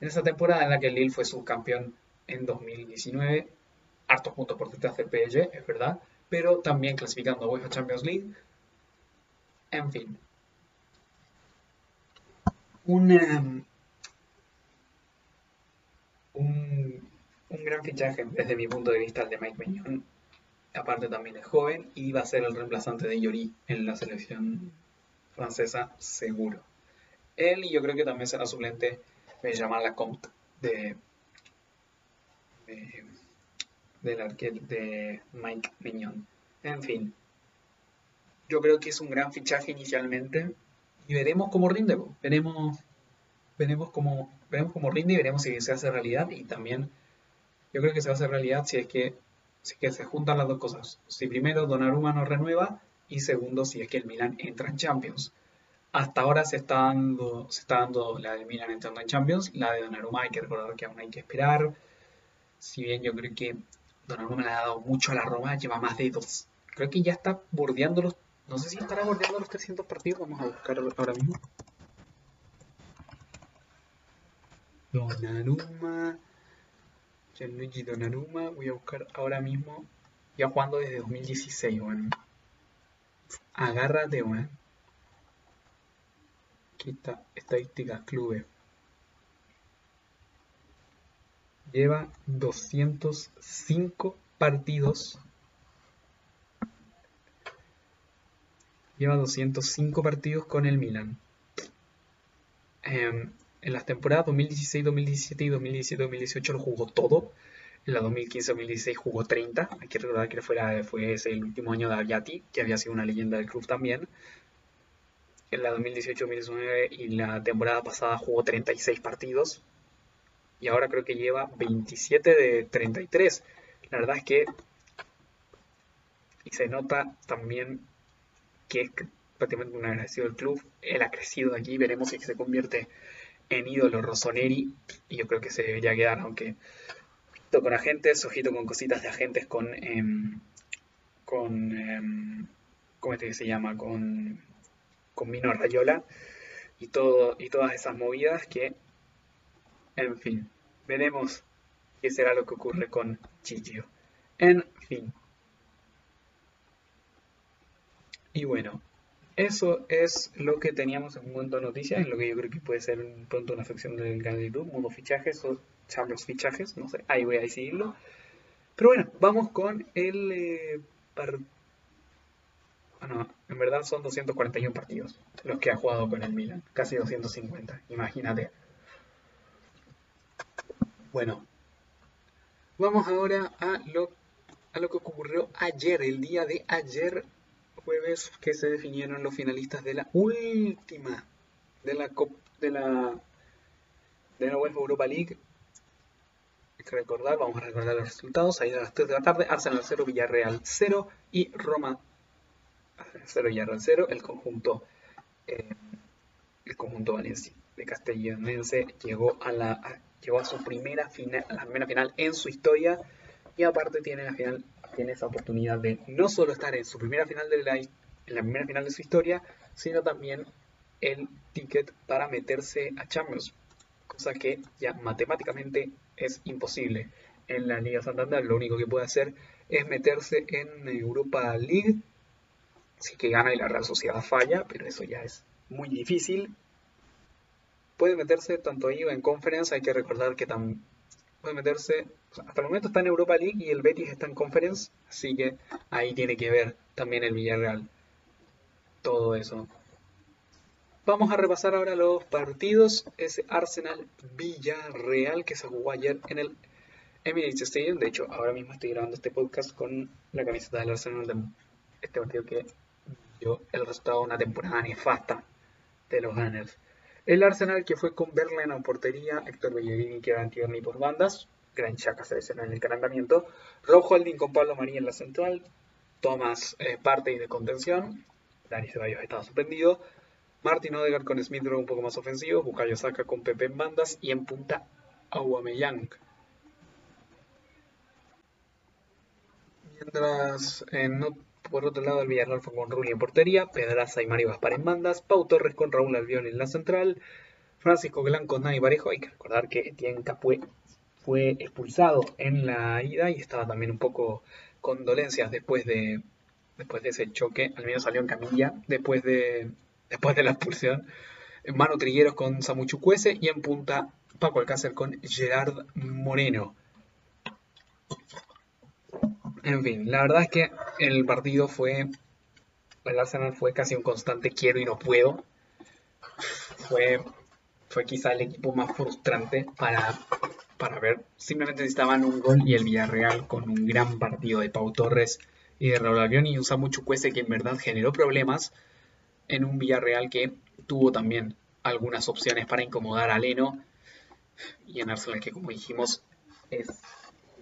en esa temporada en la que el Lille fue subcampeón en 2019, hartos puntos por detrás del PSG, es verdad, pero también clasificando a UEFA Champions League. En fin, un, em, un, gran fichaje desde mi punto de vista el de Mike Mignon. Aparte también es joven y va a ser el reemplazante de Yori en la selección francesa seguro. Él y yo creo que también será suplente de Jamal Lacombe de, de, del arquero de Mike Mignon. En fin, yo creo que es un gran fichaje inicialmente y veremos cómo rinde. Veremos, veremos, cómo, veremos cómo rinde y veremos si se hace realidad. Y también yo creo que se va a hacer realidad si es que, si que se juntan las dos cosas. Si primero Donnarumma no renueva y segundo si es que el Milan entra en Champions. Hasta ahora se está dando, se está dando la del Milan entrando en Champions. La de Donnarumma hay que recordar que aún hay que esperar. Si bien yo creo que Donnarumma le ha dado mucho a la Roma, lleva más de dos. Creo que ya está bordeando los... No sé si estará bordeando los 300 partidos, vamos a buscar ahora mismo. Donnarumma... Gianluigi Donnarumma, voy a buscar ahora mismo, ya jugando desde 2016, weón. Agárrate, weón. Aquí está, estadísticas, clubes. Lleva 205 partidos. Lleva 205 partidos con el Milan. Em, en las temporadas 2016, 2017 y 2017, 2018 lo jugó todo. En la 2015-2016 jugó 30. Hay que recordar que fue ese el último año de Aviati, que había sido una leyenda del club también. En la 2018-2019 y la temporada pasada jugó 36 partidos. Y ahora creo que lleva 27 de 33. La verdad es que... Y se nota también que es prácticamente un agradecido del club. Él ha crecido aquí. Veremos si se convierte en ídolo Rossoneri y yo creo que se debería quedar, aunque ojito con agentes, ojito con cositas de agentes con em, con em, ¿cómo es que se llama? con con Mino Rayola y todo y todas esas movidas que en fin, veremos qué será lo que ocurre con Chichio. En fin. Y bueno, eso es lo que teníamos en cuanto a noticias, en lo que yo creo que puede ser pronto una sección del canal de YouTube, modo fichajes o charlos fichajes, no sé, ahí voy a decidirlo. Pero bueno, vamos con el eh, Bueno, en verdad son 241 partidos los que ha jugado con el Milan, casi 250, imagínate. Bueno, vamos ahora a lo, a lo que ocurrió ayer, el día de ayer jueves que se definieron los finalistas de la última de la de la de la UEFA Europa League. Hay que recordar, vamos a recordar los resultados. Ahí a las 3 de la tarde, Arsenal 0, Villarreal 0 y Roma 0, Villarreal 0. El conjunto eh, el conjunto Valencia de Castellonense llegó a la llegó a su primera final, a la primera final en su historia y aparte tiene la final tiene esa oportunidad de no solo estar en su primera final de la, en la primera final de su historia, sino también el ticket para meterse a Champions, cosa que ya matemáticamente es imposible. En la Liga Santander lo único que puede hacer es meterse en Europa League, si que gana y la Real Sociedad falla, pero eso ya es muy difícil. Puede meterse tanto ahí o en Conference, hay que recordar que también puede meterse hasta el momento está en Europa League y el Betis está en Conference, así que ahí tiene que ver también el Villarreal. Todo eso. Vamos a repasar ahora los partidos. Ese Arsenal Villarreal que se jugó ayer en el Emirates Stadium. De hecho, ahora mismo estoy grabando este podcast con la camiseta del Arsenal de este partido que dio el resultado de una temporada nefasta de los Gunners. El Arsenal que fue con Berlin en portería, Héctor Bellerini que Kevin Tierney por bandas, Gran Chaca se lesiona en el calentamiento. Rojo Holding con Pablo María en la central. Thomas eh, parte y de contención. Dani Ceballos estaba suspendido. Martin Odegaard con Smith un poco más ofensivo. Bukayo Saka con Pepe en bandas. Y en punta Aubameyang. Mientras eh, por otro lado el Villarreal con Rulli en portería. Pedraza y Mario Gaspar en bandas. Pau Torres con Raúl Albión en la central. Francisco Galán con Nani Parejo. Hay que recordar que Etienne Capué fue expulsado en la ida y estaba también un poco con dolencias después de, después de ese choque. Al menos salió en camilla después de, después de la expulsión. Mano Trigueros con Samu Chukwese y en punta Paco Alcácer con Gerard Moreno. En fin, la verdad es que el partido fue. El Arsenal fue casi un constante quiero y no puedo. Fue, fue quizá el equipo más frustrante para, para ver. Simplemente necesitaban un gol y el Villarreal con un gran partido de Pau Torres y de Raúl Albión y un Samu Chukwese que en verdad generó problemas en un Villarreal que tuvo también algunas opciones para incomodar a Leno y en Arsenal que como dijimos es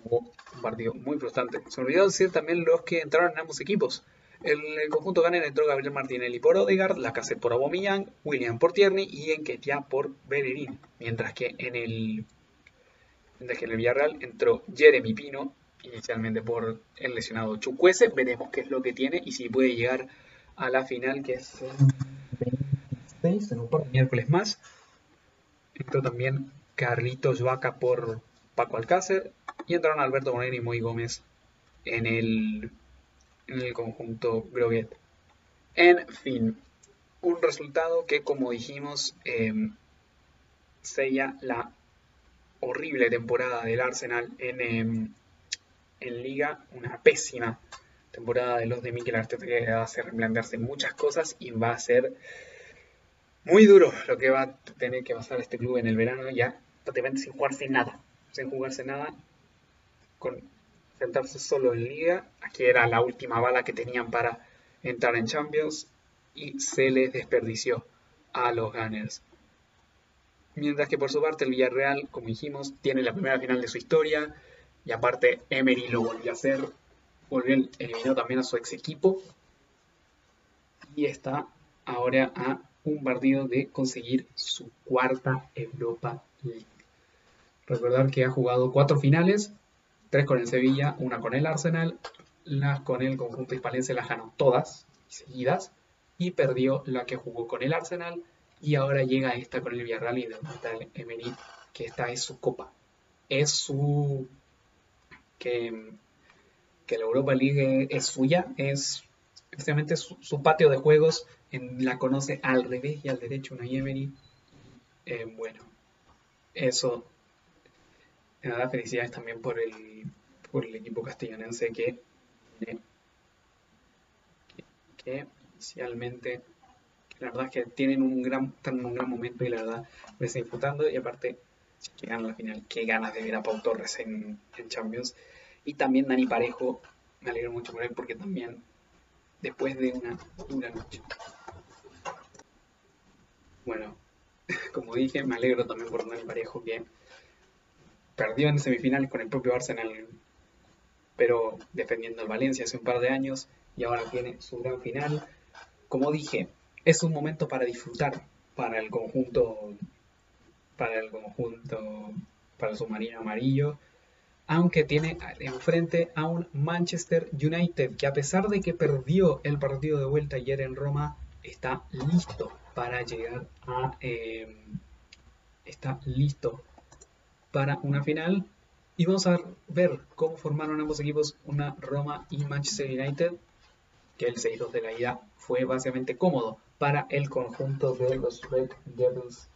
un partido muy frustrante. Se olvidó decir también los que entraron en ambos equipos. El, el conjunto Ganer entró Gabriel Martinelli por Odegaard, Lacazette por Aubameyang, William por Tierney y Enquetia por Bellerín. Mientras que en el que en el Villarreal entró Jeremy Pino inicialmente por el lesionado Chukwese. Veremos qué es lo que tiene y si puede llegar a la final, que es el 26, en miércoles más. Entró también Carlitos Vaca por Paco Alcácer y entraron Alberto Moreno y Moy Gómez en el, en el conjunto Groguet. En fin, un resultado que, como dijimos, em, sella la horrible temporada del Arsenal en, em, en Liga, una pésima temporada de los de Mikel Arteta que va a hacer replantearse muchas cosas y va a ser muy duro lo que va a tener que pasar este club en el verano. Ya prácticamente sin jugarse nada, sin jugarse nada, con sentarse solo en Liga, aquí era la última bala que tenían para entrar en Champions y se les desperdició a los Gunners. Mientras que por su parte el Villarreal, como dijimos, tiene la primera final de su historia y aparte Emery lo volvió a hacer, volvió eliminó también a su ex equipo y está ahora a un partido de conseguir su cuarta Europa League. Recordar que ha jugado cuatro finales, tres con el Sevilla, una con el Arsenal, las con el conjunto hispalense las ganó todas seguidas y perdió la que jugó con el Arsenal y ahora llega esta con el Villarreal y el Emery, que esta es su copa. Es su... que, que la Europa League es suya, es efectivamente su, patio de juegos, la conoce al revés y al derecho una Emery. Eh, bueno, eso me da felicidades también por el, por el equipo castellonense que que inicialmente la verdad es que tienen un gran, están un gran momento y la verdad me está disputando y aparte que ganan la final, qué ganas de ver a Pau Torres en, Champions y también Dani Parejo, me alegro mucho por él porque también después de una dura noche. Bueno, como dije, me alegro también por Dani Parejo que perdió en semifinales con el propio Arsenal, pero defendiendo el Valencia hace un par de años y ahora tiene su gran final. Como dije, es un momento para disfrutar para el conjunto, para el conjunto, para el submarino amarillo, aunque tiene enfrente a un Manchester United que a pesar de que perdió el partido de vuelta ayer en Roma, está listo para llegar a, eh, está listo para una final. Y vamos a ver cómo formaron ambos equipos, una Roma y Manchester United, que el 6-2 de la ida fue básicamente cómodo para el conjunto de los Red Devils.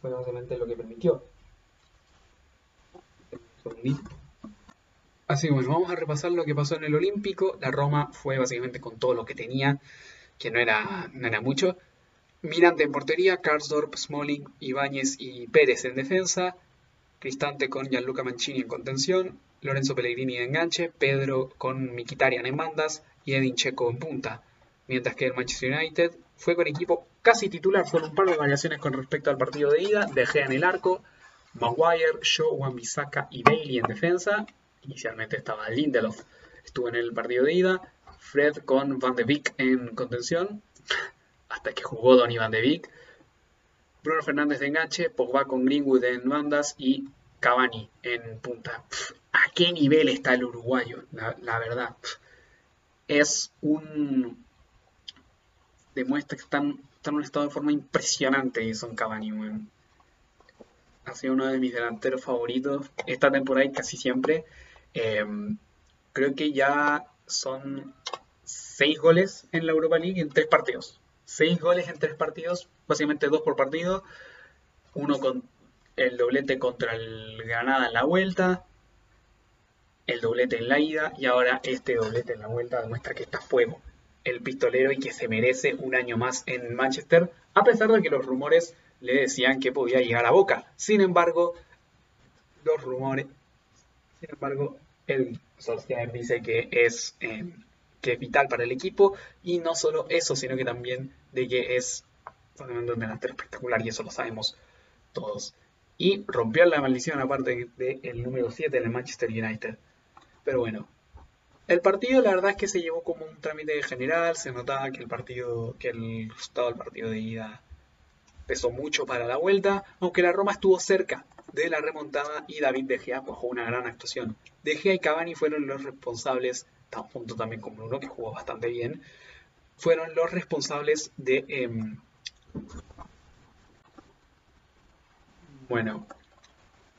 Fue básicamente lo que permitió. Así que bueno, vamos a repasar lo que pasó en el Olímpico. La Roma fue básicamente con todo lo que tenía, que no era, no era mucho. Mirante en portería, Karsdorp, Smalling, Ibáñez y Pérez en defensa. Cristante con Gianluca Mancini en contención. Lorenzo Pellegrini en enganche. Pedro con Mikitarian en bandas y Edin Checo en punta, mientras que el Manchester United fue con equipo casi titular, fueron un par de variaciones con respecto al partido de ida, De Gea en el arco, Maguire, Shaw, Wan-Bissaka y Bailey en defensa, inicialmente estaba Lindelof, estuvo en el partido de ida, Fred con Van de Beek en contención, hasta que jugó Donny Van de Beek, Bruno Fernández de enganche, Pogba con Greenwood en bandas y Cavani en punta. ¿A qué nivel está el uruguayo? La, verdad es un... demuestra que están, en un estado de forma impresionante son Cavani, Ha sido uno de mis delanteros favoritos esta temporada y casi siempre. Em, creo que ya son seis goles en la Europa League en tres partidos. Seis goles en tres partidos, básicamente dos por partido. Uno con el doblete contra el Granada en la vuelta, el doblete en la ida y ahora este doblete en la vuelta demuestra que está fuego el pistolero y que se merece un año más en Manchester, a pesar de que los rumores le decían que podía llegar a Boca. Sin embargo, los rumores, sin embargo, el Solskjaer dice que es, eh, que es vital para el equipo y no solo eso, sino que también de que es un delantero espectacular y eso lo sabemos todos. Y rompió la maldición aparte del número 7 en el Manchester United. Pero bueno, el partido la verdad es que se llevó como un trámite general, se notaba que el partido, que el resultado del partido de ida pesó mucho para la vuelta, aunque la Roma estuvo cerca de la remontada y David De Gea jugó una gran actuación. De Gea y Cavani fueron los responsables, junto también con Bruno que jugó bastante bien, fueron los responsables de... Em, bueno,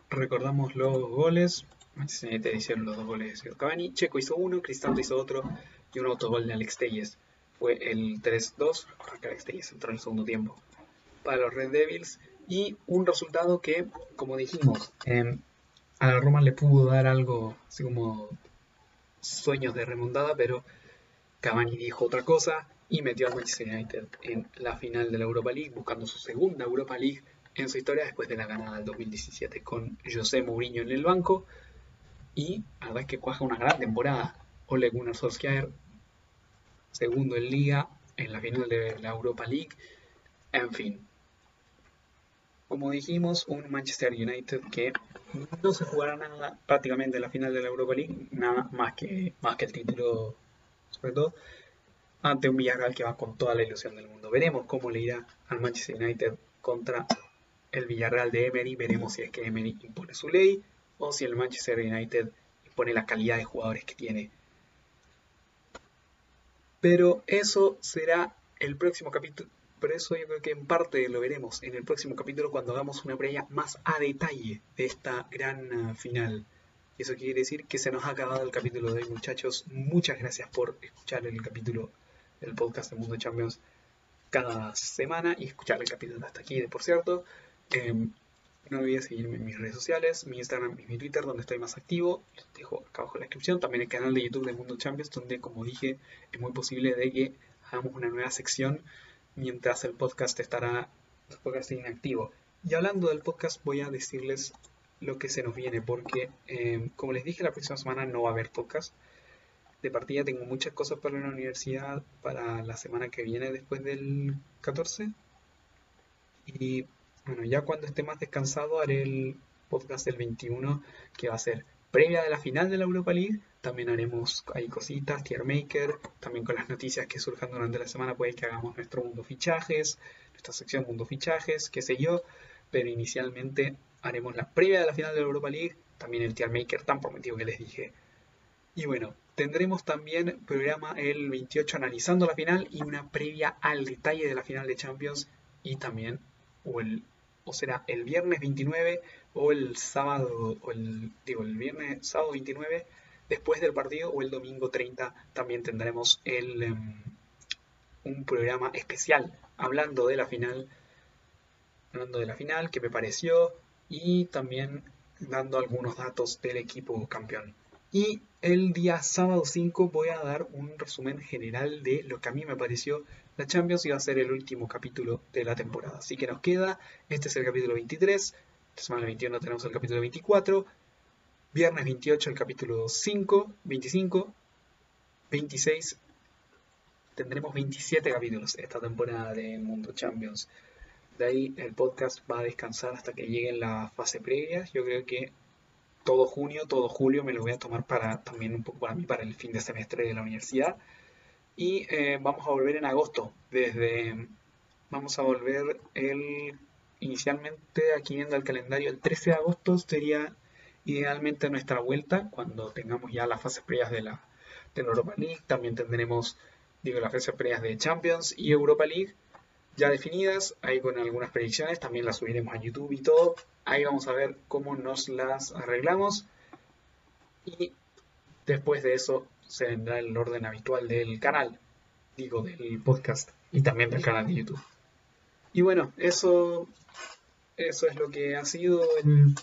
recordamos los goles. Manchester United hicieron los dos goles de Cavani. Checo hizo uno, Cristante hizo otro y un autogol de Alex Telles. Fue el 3-2, Alex Telles entró en el segundo tiempo para los Red Devils. Y un resultado que, como dijimos, em, a la Roma le pudo dar algo así como sueños de remontada, pero Cavani dijo otra cosa y metió al Manchester United en la final de la Europa League, buscando su segunda Europa League en su historia después de la ganada del 2017 con José Mourinho en el banco. Y la verdad es que cuaja una gran temporada. Ole Gunnar Solskjaer, segundo en Liga, en la final de la Europa League. En fin. Como dijimos, un Manchester United que no se jugará nada prácticamente en la final de la Europa League, nada más que, más que el título, sobre todo, ante un Villarreal que va con toda la ilusión del mundo. Veremos cómo le irá al Manchester United contra el Villarreal de Emery. Veremos si es que Emery impone su ley o si el Manchester United impone la calidad de jugadores que tiene. Pero eso será el próximo capítulo. Por eso yo creo que en parte lo veremos en el próximo capítulo cuando hagamos una previa más a detalle de esta gran uh, final. Y eso quiere decir que se nos ha acabado el capítulo de hoy, muchachos. Muchas gracias por escuchar el capítulo del podcast de Mundo Champions cada semana y escuchar el capítulo hasta aquí, de por cierto. Em, no olvides seguirme en mis redes sociales, mi Instagram y mi Twitter, donde estoy más activo. Los dejo acá abajo en la descripción. También el canal de YouTube de Mundo Champions, donde, como dije, es muy posible de que hagamos una nueva sección mientras el podcast estará el podcast inactivo. Y hablando del podcast, voy a decirles lo que se nos viene, porque, em, como les dije, la próxima semana no va a haber podcast. De partida tengo muchas cosas para la universidad para la semana que viene después del 14. Y bueno, ya cuando esté más descansado haré el podcast del 21 que va a ser previa de la final de la Europa League. También haremos ahí cositas, tier maker, también con las noticias que surjan durante la semana puede que hagamos nuestro mundo fichajes, nuestra sección mundo fichajes, qué sé yo. Pero inicialmente haremos la previa de la final de la Europa League, también el tier maker tan prometido que les dije. Y bueno, tendremos también programa el 28 analizando la final y una previa al detalle de la final de Champions y también o el o será el viernes 29 o el sábado, o el, digo, el viernes, sábado 29, después del partido, o el domingo 30, también tendremos el, em, un programa especial hablando de la final, hablando de la final, que me pareció, y también dando algunos datos del equipo campeón. Y el día sábado 5 voy a dar un resumen general de lo que a mí me pareció la Champions y va a ser el último capítulo de la temporada. Así que nos queda, este es el capítulo 23, esta semana 21 tenemos el capítulo 24, viernes 28 el capítulo 5, 25, 26, tendremos 27 capítulos esta temporada de Mundo Champions. De ahí el podcast va a descansar hasta que lleguen las fases previas. Yo creo que todo junio, todo julio me lo voy a tomar para también un poco para mí, para el fin de semestre de la universidad. Y eh, vamos a volver en agosto. Desde vamos a volver el inicialmente aquí viendo el calendario el 13 de agosto sería idealmente nuestra vuelta cuando tengamos ya las fases previas de la, de Europa League. También tendremos digo las fases previas de Champions y Europa League ya definidas, ahí con algunas predicciones, también las subiremos a YouTube y todo. Ahí vamos a ver cómo nos las arreglamos. Y después de eso se vendrá el orden habitual del canal, digo, del podcast y también del canal de YouTube. Y bueno, eso, eso es lo que ha sido el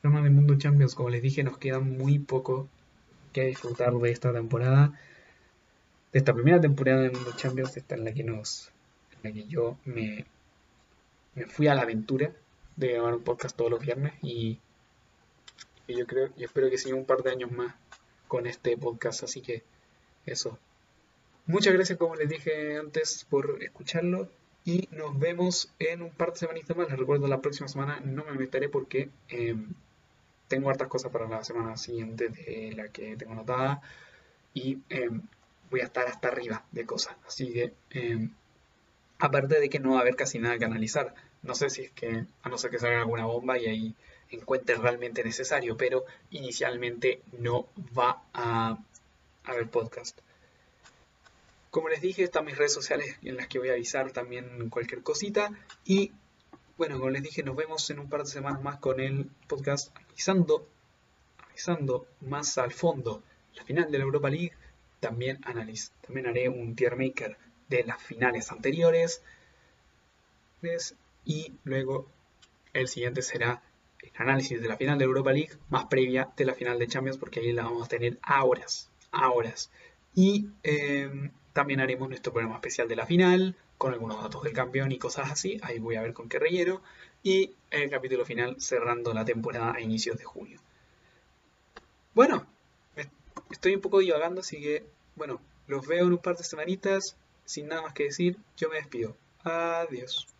programa de Mundo Champions. Como les dije, nos queda muy poco que disfrutar de esta temporada, de esta primera temporada de Mundo Champions, esta en la que nos en que yo me, me fui a la aventura de grabar un podcast todos los viernes y, yo creo y espero que siga un par de años más con este podcast, así que eso. Muchas gracias como les dije antes por escucharlo y nos vemos en un par de semanitas más. Les recuerdo la próxima semana no me meteré porque em, tengo hartas cosas para la semana siguiente de la que tengo anotada y em, voy a estar hasta arriba de cosas. Así que em, Aparte de que no va a haber casi nada que analizar. No sé si es que, a no ser que salga alguna bomba y ahí encuentre realmente necesario, pero inicialmente no va a haber podcast. Como les dije, están mis redes sociales en las que voy a avisar también cualquier cosita. Y bueno, como les dije, nos vemos en un par de semanas más con el podcast avisando, avisando más al fondo la final de la Europa League. También, analiz también haré un tier maker de las finales anteriores. Y luego el siguiente será el análisis de la final de Europa League más previa de la final de Champions porque ahí la vamos a tener a horas. Y em, también haremos nuestro programa especial de la final con algunos datos del campeón y cosas así. Ahí voy a ver con qué relleno. Y el capítulo final cerrando la temporada a inicios de junio. Bueno, estoy un poco divagando, así que bueno, los veo en un par de semanitas. Sin nada más que decir, yo me despido. Adiós.